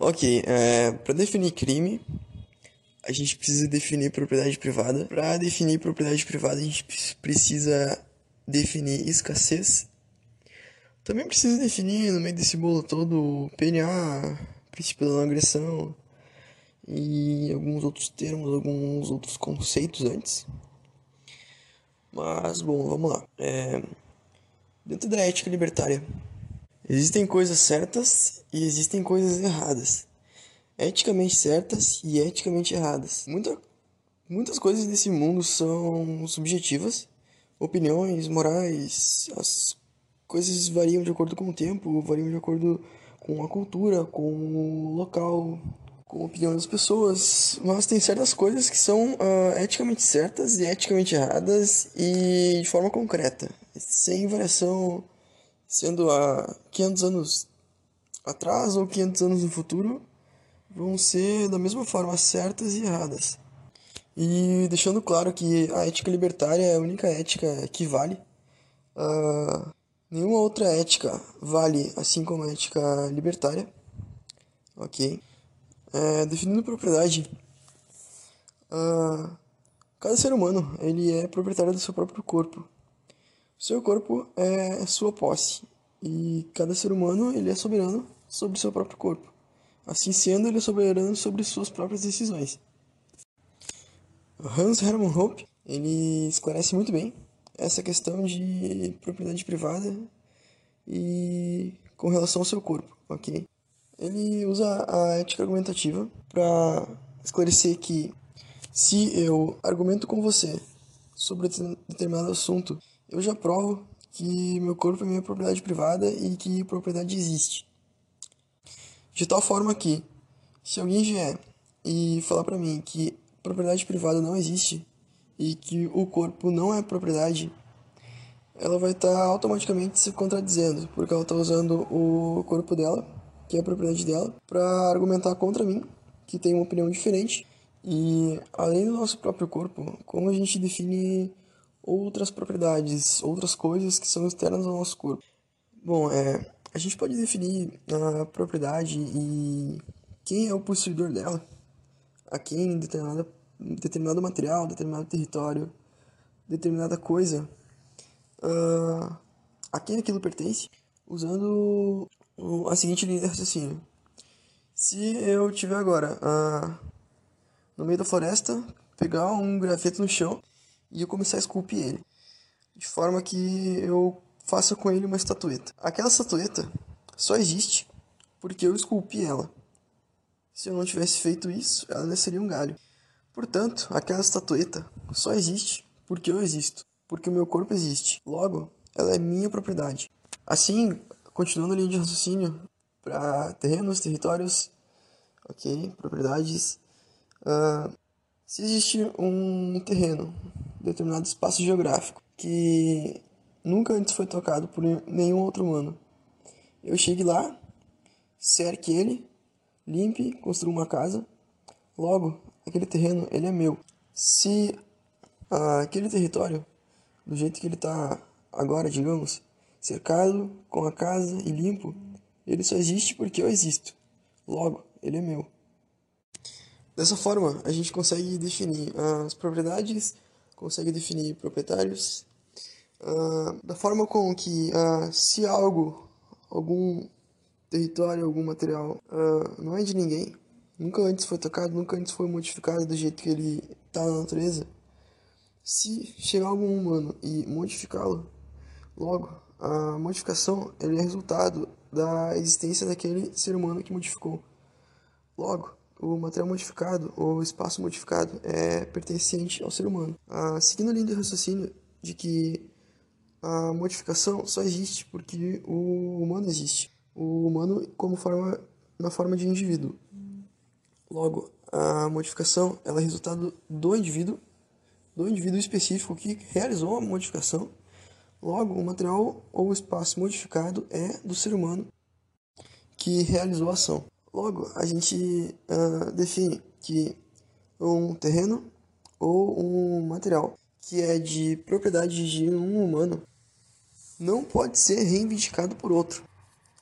Ok, é, para definir crime, a gente precisa definir propriedade privada. Para definir propriedade privada, a gente precisa definir escassez. Também precisa definir no meio desse bolo todo o PNA, princípio da não agressão e alguns outros termos, alguns outros conceitos antes. Mas, bom, vamos lá. É, dentro da ética libertária, existem coisas certas e existem coisas erradas. Eticamente certas e eticamente erradas. Muita, muitas coisas desse mundo são subjetivas. Opiniões, morais, as coisas variam de acordo com o tempo, variam de acordo com a cultura, com o local, com a opinião das pessoas, mas tem certas coisas que são uh, eticamente certas e eticamente erradas e de forma concreta, sem variação, sendo há 500 anos atrás ou 500 anos no futuro, vão ser da mesma forma certas e erradas. E deixando claro que a ética libertária é a única ética que vale. Uh, nenhuma outra ética vale assim como a ética libertária. Ok? É, definindo propriedade, uh, cada ser humano ele é proprietário do seu próprio corpo. Seu corpo é sua posse e cada ser humano ele é soberano sobre seu próprio corpo. Assim sendo, ele é soberano sobre suas próprias decisões. Hans Hermann Hoppe ele esclarece muito bem essa questão de propriedade privada e com relação ao seu corpo, ok? Ele usa a ética argumentativa para esclarecer que se eu argumento com você sobre determinado assunto, eu já provo que meu corpo é minha propriedade privada e que propriedade existe. De tal forma que, se alguém vier e falar para mim que propriedade privada não existe e que o corpo não é propriedade, ela vai estar tá automaticamente se contradizendo, porque ela está usando o corpo dela que é a propriedade dela, para argumentar contra mim, que tem uma opinião diferente. E além do nosso próprio corpo, como a gente define outras propriedades, outras coisas que são externas ao nosso corpo? Bom, é, a gente pode definir a propriedade e quem é o possuidor dela, a quem determinada, determinado material, determinado território, determinada coisa, uh, a quem aquilo pertence, usando a seguinte linha de raciocínio. Se eu tiver agora ah, no meio da floresta, pegar um graveto no chão e eu começar a esculpir ele, de forma que eu faça com ele uma estatueta. Aquela estatueta só existe porque eu esculpi ela. Se eu não tivesse feito isso, ela nasceria um galho. Portanto, aquela estatueta só existe porque eu existo, porque o meu corpo existe. Logo, ela é minha propriedade. Assim, Continuando a linha de raciocínio para terrenos, territórios, ok, propriedades. Uh, se existe um terreno, determinado espaço geográfico, que nunca antes foi tocado por nenhum outro humano, eu chegue lá, cerque ele, limpe, construa uma casa, logo, aquele terreno, ele é meu. Se uh, aquele território, do jeito que ele está agora, digamos, cercado com a casa e limpo, ele só existe porque eu existo. Logo, ele é meu. Dessa forma, a gente consegue definir as propriedades, consegue definir proprietários, uh, da forma com que uh, se algo, algum território, algum material uh, não é de ninguém, nunca antes foi tocado, nunca antes foi modificado do jeito que ele está na natureza, se chegar algum humano e modificá-lo, logo a modificação é resultado da existência daquele ser humano que modificou. Logo, o material modificado ou espaço modificado é pertencente ao ser humano. Ah, seguindo a linha de raciocínio de que a modificação só existe porque o humano existe. O humano como forma na forma de indivíduo. Logo, a modificação ela é resultado do indivíduo, do indivíduo específico que realizou a modificação Logo, o material ou espaço modificado é do ser humano que realizou a ação. Logo, a gente uh, define que um terreno ou um material que é de propriedade de um humano não pode ser reivindicado por outro,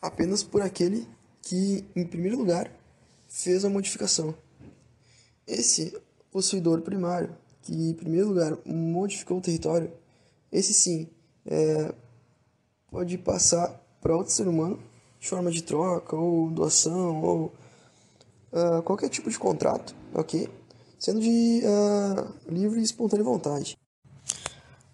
apenas por aquele que, em primeiro lugar, fez a modificação. Esse possuidor primário, que em primeiro lugar modificou o território, esse sim é, pode passar para outro ser humano de forma de troca ou doação ou uh, qualquer tipo de contrato, ok? Sendo de uh, livre e espontânea vontade.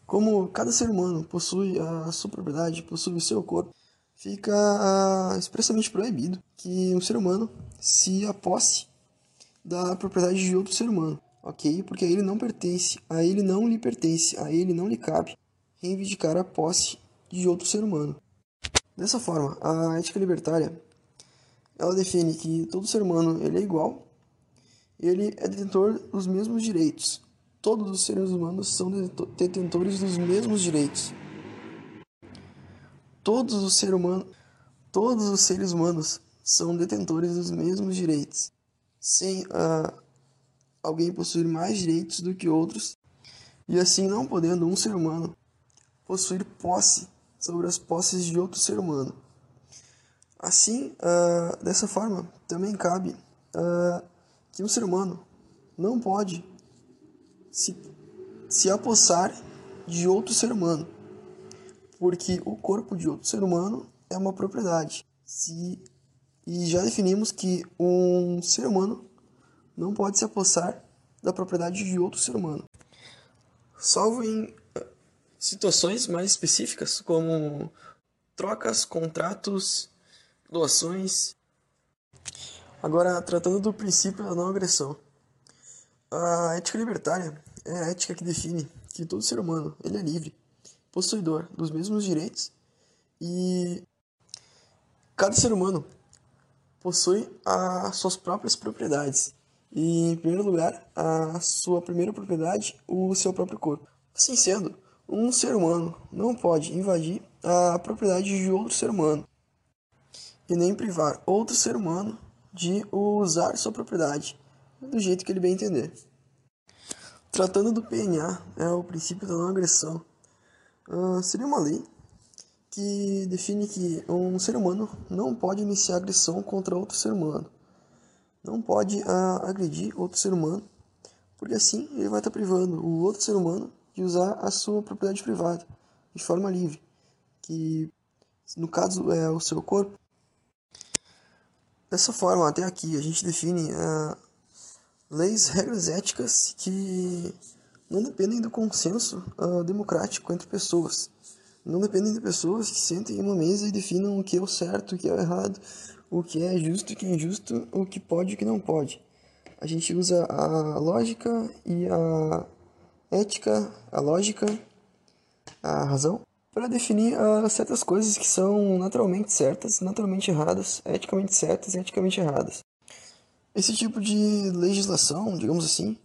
Como cada ser humano possui a sua propriedade, possui o seu corpo, fica uh, expressamente proibido que um ser humano se aposse da propriedade de outro ser humano, ok? Porque a ele não pertence, a ele não lhe pertence, a ele não lhe cabe reivindicar a posse de outro ser humano. Dessa forma, a ética libertária ela define que todo ser humano ele é igual, ele é detentor dos mesmos direitos. Todos os seres humanos são detentores dos mesmos direitos. Todos os seres humanos, todos os seres humanos são detentores dos mesmos direitos, sem uh, alguém possuir mais direitos do que outros, e assim não podendo um ser humano possuir posse sobre as posses de outro ser humano. Assim, uh, dessa forma, também cabe uh, que um ser humano não pode se, se apossar de outro ser humano, porque o corpo de outro ser humano é uma propriedade. Se, e já definimos que um ser humano não pode se apossar da propriedade de outro ser humano, salvo em situações mais específicas, como trocas, contratos, doações. Agora, tratando do princípio da não agressão. A ética libertária é a ética que define que todo ser humano ele é livre, possuidor dos mesmos direitos e cada ser humano possui as suas próprias propriedades. E, em primeiro lugar, a sua primeira propriedade, o seu próprio corpo. Assim sendo, um ser humano não pode invadir a propriedade de outro ser humano e nem privar outro ser humano de usar sua propriedade do jeito que ele bem entender. Tratando do PNA, é o princípio da não agressão, uh, seria uma lei que define que um ser humano não pode iniciar agressão contra outro ser humano, não pode uh, agredir outro ser humano, porque assim ele vai estar privando o outro ser humano de usar a sua propriedade privada de forma livre, que no caso é o seu corpo. Dessa forma, até aqui, a gente define uh, leis, regras éticas que não dependem do consenso uh, democrático entre pessoas. Não dependem de pessoas que sentem em uma mesa e definam o que é o certo, o que é o errado, o que é justo, o que é injusto, o que pode e o que não pode. A gente usa a lógica e a ética, a lógica, a razão, para definir uh, certas coisas que são naturalmente certas, naturalmente erradas, eticamente certas e eticamente erradas. Esse tipo de legislação, digamos assim,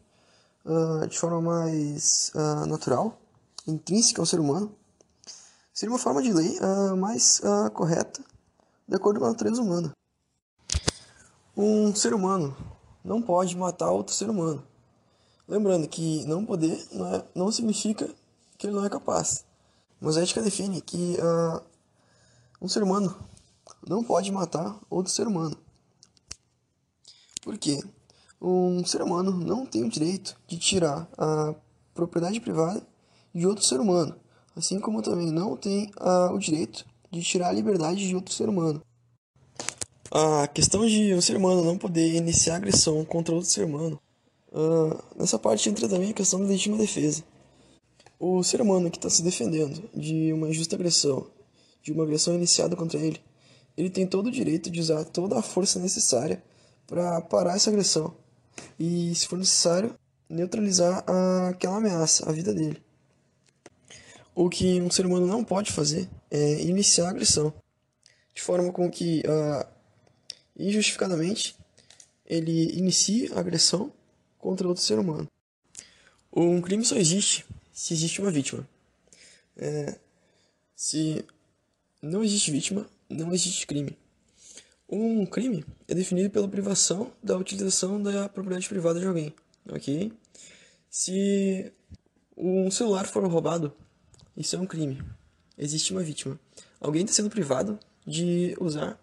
uh, de forma mais uh, natural, intrínseca ao ser humano, seria uma forma de lei mais correta, de acordo com a natureza humana. Um ser humano não pode matar outro ser humano. Lembrando que não poder não, é, não significa que ele não é capaz. Mas a ética define que uh, um ser humano não pode matar outro ser humano. Por quê? Um ser humano não tem o direito de tirar a propriedade privada de outro ser humano, assim como também não tem uh, o direito de tirar a liberdade de outro ser humano. A questão de um ser humano não poder iniciar agressão contra outro ser humano Uh, nessa parte entra também a questão da legítima defesa. O ser humano que está se defendendo de uma injusta agressão, de uma agressão iniciada contra ele, ele tem todo o direito de usar toda a força necessária para parar essa agressão e, se for necessário, neutralizar aquela ameaça, a vida dele. O que um ser humano não pode fazer é iniciar a agressão, de forma com que, uh, injustificadamente, ele inicie a agressão contra outro ser humano. Um crime só existe se existe uma vítima. É, se não existe vítima, não existe crime. Um crime é definido pela privação da utilização da propriedade privada de alguém, ok? Se um celular for roubado, isso é um crime. Existe uma vítima. Alguém está sendo privado de usar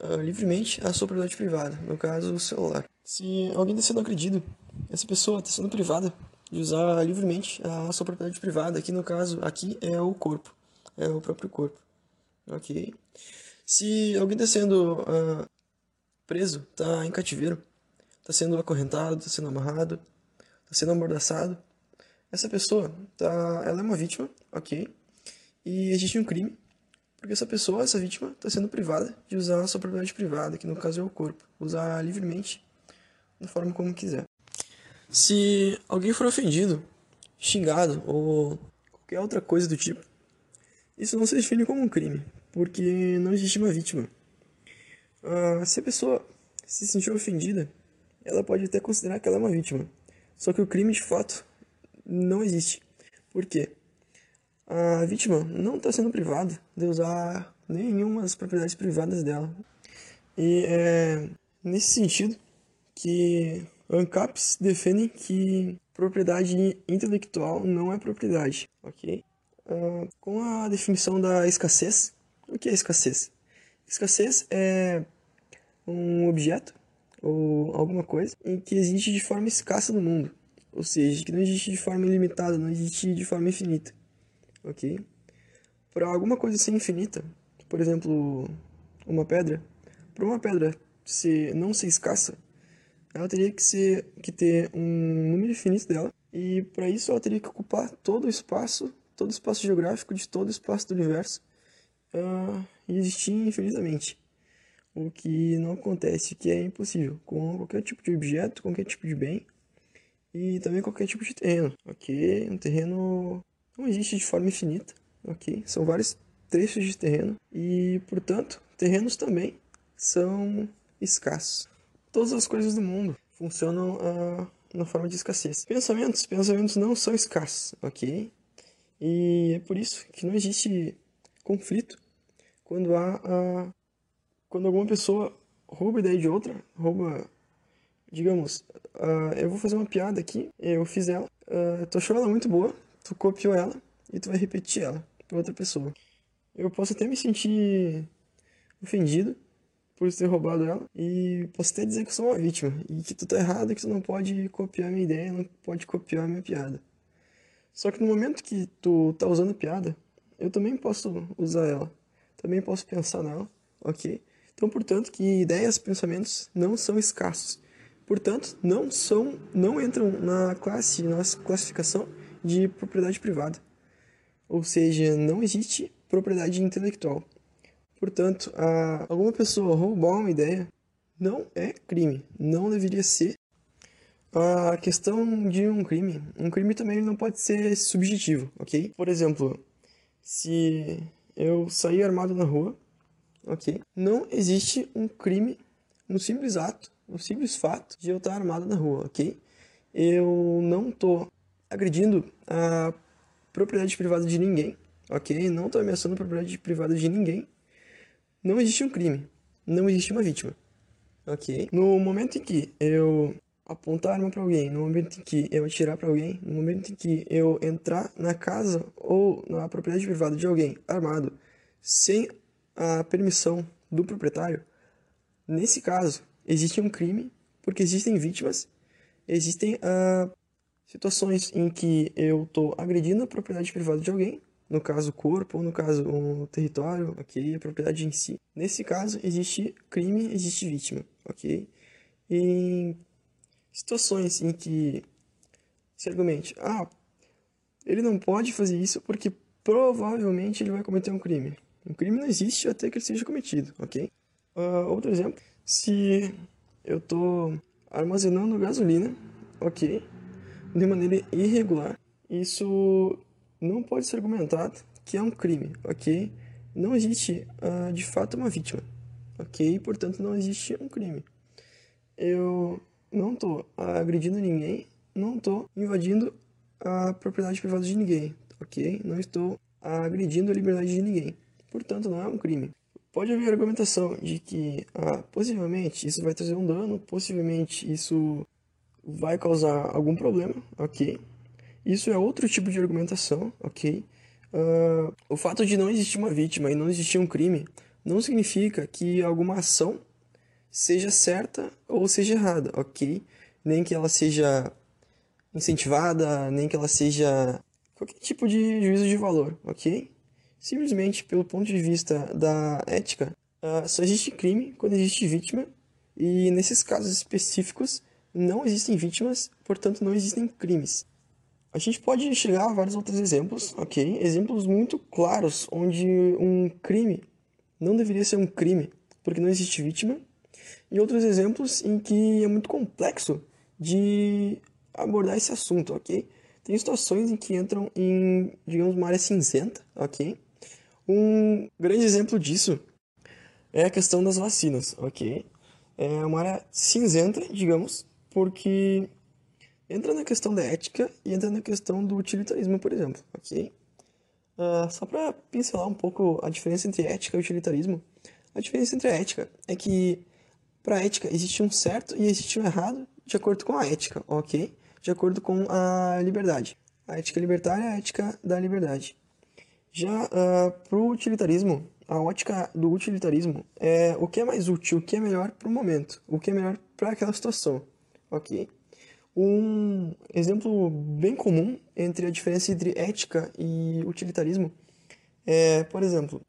uh, livremente a sua propriedade privada, no caso o celular. Se alguém está sendo agredido, essa pessoa está sendo privada de usar livremente a sua propriedade privada, que no caso aqui é o corpo, é o próprio corpo, ok? Se alguém está sendo uh, preso, está em cativeiro, está sendo acorrentado, está sendo amarrado, está sendo amordaçado, essa pessoa, tá, ela é uma vítima, ok? E existe um crime, porque essa pessoa, essa vítima, está sendo privada de usar a sua propriedade privada, que no caso é o corpo, usar livremente, da forma como quiser. Se alguém for ofendido, xingado ou qualquer outra coisa do tipo, isso não se define como um crime, porque não existe uma vítima. Uh, se a pessoa se sentir ofendida, ela pode até considerar que ela é uma vítima. Só que o crime de fato não existe. Por quê? A vítima não está sendo privada de usar nenhuma das propriedades privadas dela. E é nesse sentido que ANCAPs defendem que propriedade intelectual não é propriedade, ok? Uh, com a definição da escassez, o que é escassez? Escassez é um objeto ou alguma coisa em que existe de forma escassa no mundo, ou seja, que não existe de forma ilimitada, não existe de forma infinita, ok? Para alguma coisa ser infinita, por exemplo, uma pedra, para uma pedra ser, não ser escassa, ela teria que, ser, que ter um número infinito dela, e para isso ela teria que ocupar todo o espaço, todo o espaço geográfico de todo o espaço do universo, uh, e existir infinitamente. O que não acontece, que é impossível, com qualquer tipo de objeto, qualquer tipo de bem, e também qualquer tipo de terreno, ok? Um terreno não existe de forma infinita, ok? São vários trechos de terreno, e, portanto, terrenos também são escassos todas as coisas do mundo funcionam uh, na forma de escassez. Pensamentos, pensamentos não são escassos, ok? E é por isso que não existe conflito quando há uh, quando alguma pessoa rouba a ideia de outra, rouba, digamos, uh, eu vou fazer uma piada aqui, eu fiz ela, uh, tu achou ela muito boa, tu copiou ela e tu vai repetir ela para outra pessoa. Eu posso até me sentir ofendido por ter roubado ela. E posso até dizer que eu sou uma vítima. E que tu tá errado, que tu não pode copiar minha ideia, não pode copiar minha piada. Só que no momento que tu tá usando piada, eu também posso usar ela. Também posso pensar nela, ok? Então, portanto, que ideias, pensamentos não são escassos. Portanto, não são, não entram na classe, na classificação de propriedade privada. Ou seja, não existe propriedade intelectual. Portanto, a, alguma pessoa roubar uma ideia não é crime, não deveria ser. A questão de um crime, um crime também não pode ser subjetivo, ok? Por exemplo, se eu sair armado na rua, ok? Não existe um crime no simples ato, no simples fato de eu estar armado na rua, ok? Eu não estou agredindo a propriedade privada de ninguém, ok? Não estou ameaçando a propriedade privada de ninguém não existe um crime, não existe uma vítima, ok? No momento em que eu apontar arma para alguém, no momento em que eu atirar para alguém, no momento em que eu entrar na casa ou na propriedade privada de alguém armado sem a permissão do proprietário, nesse caso existe um crime porque existem vítimas, existem uh, situações em que eu estou agredindo a propriedade privada de alguém no caso corpo, no caso o território, ok? A propriedade em si. Nesse caso, existe crime, existe vítima, ok? Em situações em que se argumente, ah, ele não pode fazer isso porque provavelmente ele vai cometer um crime. Um crime não existe até que ele seja cometido, ok? Uh, outro exemplo, se eu estou armazenando gasolina, ok, de maneira irregular, isso não pode ser argumentado que é um crime, ok? Não existe, uh, de fato, uma vítima, ok? Portanto, não existe um crime. Eu não estou agredindo ninguém, não estou invadindo a propriedade privada de ninguém, ok? Não estou agredindo a liberdade de ninguém. Portanto, não é um crime. Pode haver argumentação de que, ah, possivelmente, isso vai trazer um dano, possivelmente isso vai causar algum problema, ok? Isso é outro tipo de argumentação, ok? Uh, o fato de não existir uma vítima e não existir um crime não significa que alguma ação seja certa ou seja errada, ok? Nem que ela seja incentivada, nem que ela seja qualquer tipo de juízo de valor, ok? Simplesmente pelo ponto de vista da ética, uh, só existe crime quando existe vítima, e nesses casos específicos não existem vítimas, portanto não existem crimes. A gente pode chegar a vários outros exemplos, ok? Exemplos muito claros onde um crime não deveria ser um crime, porque não existe vítima, e outros exemplos em que é muito complexo de abordar esse assunto, ok? Tem situações em que entram em, digamos, uma área cinzenta, ok? Um grande exemplo disso é a questão das vacinas, ok? É uma área cinzenta, digamos, porque entra na questão da ética e entra na questão do utilitarismo, por exemplo, ok? Uh, só para pincelar um pouco a diferença entre ética e utilitarismo, a diferença entre a ética é que para a ética existe um certo e existe um errado de acordo com a ética, ok? De acordo com a liberdade. A ética libertária é a ética da liberdade. Já uh, para o utilitarismo, a ótica do utilitarismo é o que é mais útil, o que é melhor para o momento, o que é melhor para aquela situação, ok? Um exemplo bem comum entre a diferença entre ética e utilitarismo é, por exemplo,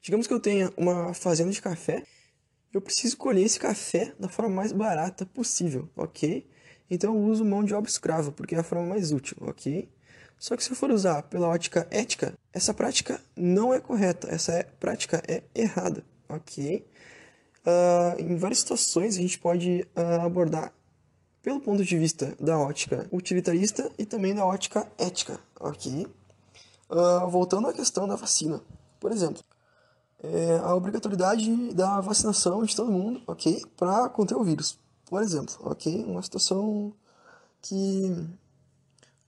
digamos que eu tenha uma fazenda de café, eu preciso colher esse café da forma mais barata possível, ok? Então eu uso mão de obra escrava, porque é a forma mais útil, ok? Só que se eu for usar pela ótica ética, essa prática não é correta, essa é, prática é errada, ok? Uh, em várias situações a gente pode uh, abordar pelo ponto de vista da ótica utilitarista e também da ótica ética, ok? Uh, voltando à questão da vacina, por exemplo, é a obrigatoriedade da vacinação de todo mundo, ok? Para conter o vírus, por exemplo, ok? Uma situação que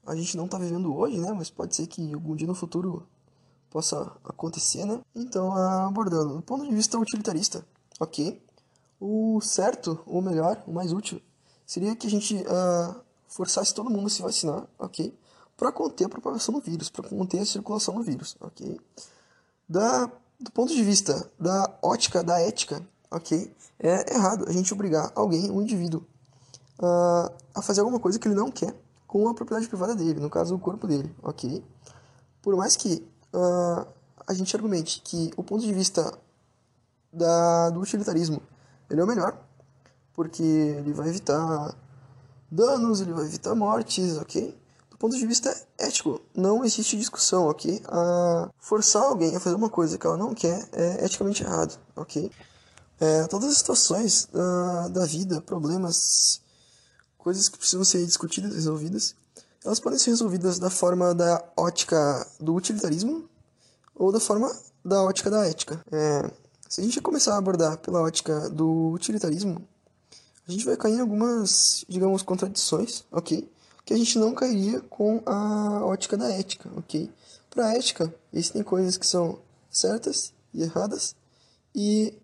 a gente não está vivendo hoje, né? Mas pode ser que algum dia no futuro possa acontecer, né? Então, abordando do ponto de vista utilitarista, ok? O certo, ou melhor, o mais útil, seria que a gente uh, forçasse todo mundo a se vacinar, ok? Para conter a propagação do vírus, para conter a circulação do vírus, ok? Da, do ponto de vista da ótica, da ética, ok? É errado a gente obrigar alguém, um indivíduo, uh, a fazer alguma coisa que ele não quer com a propriedade privada dele, no caso o corpo dele, ok? Por mais que uh, a gente argumente que o ponto de vista da, do utilitarismo ele é o melhor, porque ele vai evitar danos, ele vai evitar mortes, ok? Do ponto de vista ético, não existe discussão, ok? A forçar alguém a fazer uma coisa que ela não quer é eticamente errado, ok? É, todas as situações da, da vida, problemas, coisas que precisam ser discutidas, resolvidas, elas podem ser resolvidas da forma da ótica do utilitarismo ou da forma da ótica da ética. É, se a gente começar a abordar pela ótica do utilitarismo, a gente vai cair em algumas, digamos, contradições, ok? Que a gente não cairia com a ótica da ética, ok? Para a ética, existem coisas que são certas e erradas, e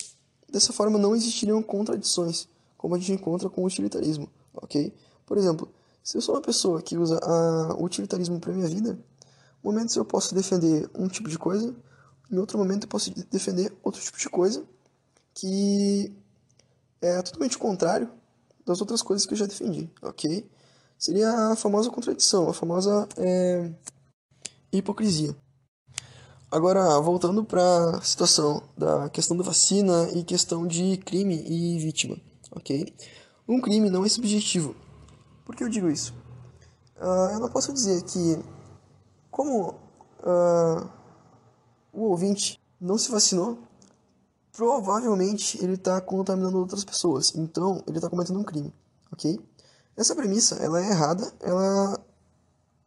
dessa forma não existiriam contradições, como a gente encontra com o utilitarismo, ok? Por exemplo, se eu sou uma pessoa que usa o utilitarismo para minha vida, momentos eu posso defender um tipo de coisa, em outro momento eu posso defender outro tipo de coisa, que é totalmente contrário das outras coisas que eu já defendi, ok? Seria a famosa contradição, a famosa é, hipocrisia. Agora, voltando para a situação da questão da vacina e questão de crime e vítima, ok? Um crime não é subjetivo. Por que eu digo isso? Uh, eu não posso dizer que, como uh, o ouvinte não se vacinou, provavelmente ele está contaminando outras pessoas. Então, ele está cometendo um crime, ok? Essa premissa, ela é errada, ela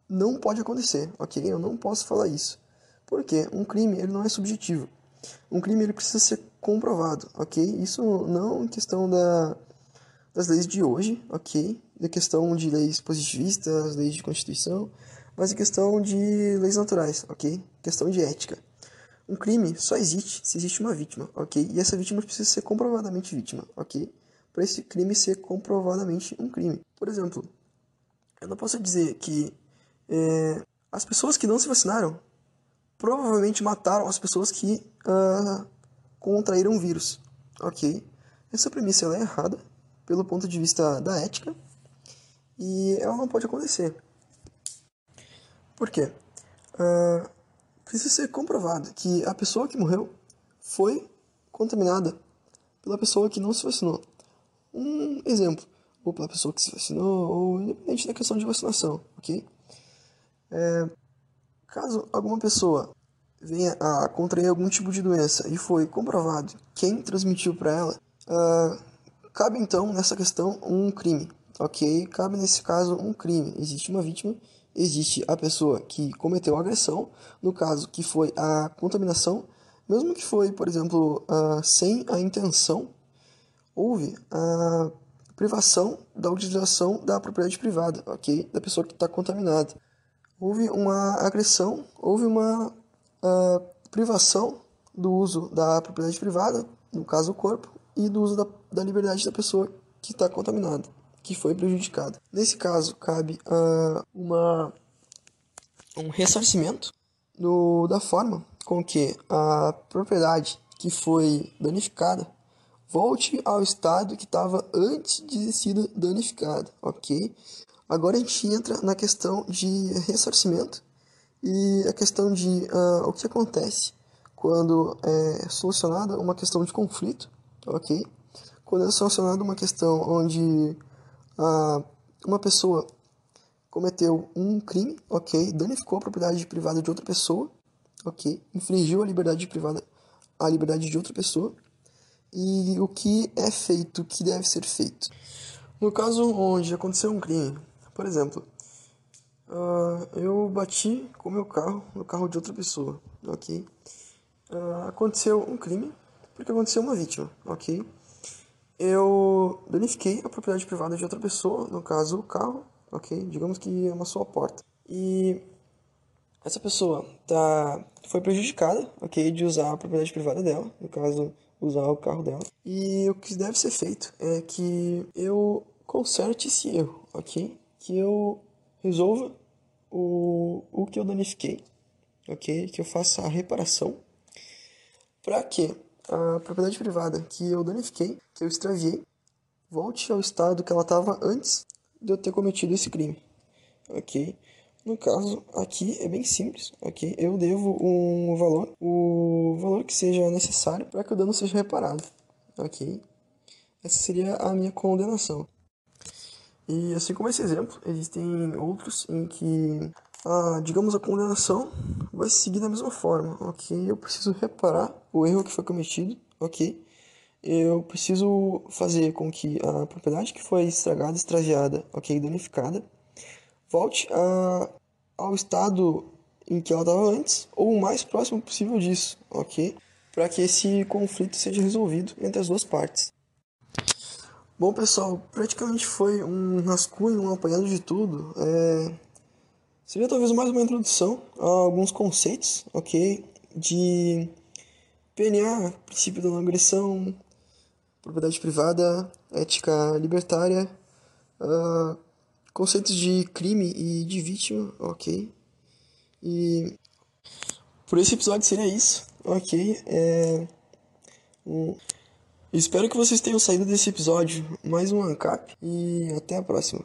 não pode acontecer, ok? Eu não posso falar isso. Porque um crime, ele não é subjetivo. Um crime, ele precisa ser comprovado, ok? Isso não em questão da, das leis de hoje, ok? Da questão de leis positivistas, leis de constituição, mas em questão de leis naturais, ok? Questão de ética. Um crime só existe se existe uma vítima, ok? E essa vítima precisa ser comprovadamente vítima, ok? Para esse crime ser comprovadamente um crime. Por exemplo, eu não posso dizer que é, as pessoas que não se vacinaram provavelmente mataram as pessoas que uh, contraíram um vírus, ok? Essa premissa é errada pelo ponto de vista da ética e ela não pode acontecer. Por quê? Uh, precisa ser comprovado que a pessoa que morreu foi contaminada pela pessoa que não se vacinou. Um exemplo, ou pela pessoa que se vacinou, ou independente da questão de vacinação, ok? É, caso alguma pessoa venha a contrair algum tipo de doença e foi comprovado quem transmitiu para ela, uh, cabe então nessa questão um crime, ok? Cabe nesse caso um crime. Existe uma vítima, existe a pessoa que cometeu a agressão, no caso que foi a contaminação, mesmo que foi, por exemplo, uh, sem a intenção, houve a privação da utilização da propriedade privada, ok? Da pessoa que está contaminada. Houve uma agressão, houve uma uh, privação do uso da propriedade privada, no caso o corpo, e do uso da, da liberdade da pessoa que está contaminada, que foi prejudicada. Nesse caso, cabe uh, uma, um ressarcimento do, da forma com que a propriedade que foi danificada volte ao estado que estava antes de ser danificada, ok? Agora a gente entra na questão de ressarcimento e a questão de uh, o que acontece quando é solucionada uma questão de conflito, ok? Quando é solucionada uma questão onde uh, uma pessoa cometeu um crime, ok? Danificou a propriedade privada de outra pessoa, ok? Infringiu a liberdade privada, a liberdade de outra pessoa e o que é feito, o que deve ser feito. No caso onde aconteceu um crime, por exemplo, uh, eu bati com meu carro no carro de outra pessoa, ok? Uh, aconteceu um crime porque aconteceu uma vítima, ok? Eu danifiquei a propriedade privada de outra pessoa, no caso o carro, ok? Digamos que é uma sua porta. E essa pessoa tá, foi prejudicada, ok? De usar a propriedade privada dela, no caso usar o carro dela. E o que deve ser feito é que eu conserte esse erro, ok? Que eu resolva o, o que eu danifiquei, ok? Que eu faça a reparação para que a propriedade privada que eu danifiquei, que eu extraviei, volte ao estado que ela estava antes de eu ter cometido esse crime, ok? No caso aqui é bem simples, ok? Eu devo um valor, o valor que seja necessário para que o dano seja reparado, ok? Essa seria a minha condenação. E assim como esse exemplo, existem outros em que, a, digamos, a condenação vai seguir da mesma forma, ok? Eu preciso reparar o erro que foi cometido, ok? Eu preciso fazer com que a propriedade que foi estragada, extraviada, ok, danificada, volte a, ao estado em que ela estava antes, ou o mais próximo possível disso, ok? Para que esse conflito seja resolvido entre as duas partes. Bom, pessoal, praticamente foi um rascunho, um apanhado de tudo. É... Seria talvez mais uma introdução a alguns conceitos, ok? De PNA, princípio da não agressão, propriedade privada, ética libertária, uh, conceitos de crime e de vítima, ok? E por esse episódio seria isso, ok? É, um, espero que vocês tenham saído desse episódio mais um ANCAP e até a próxima.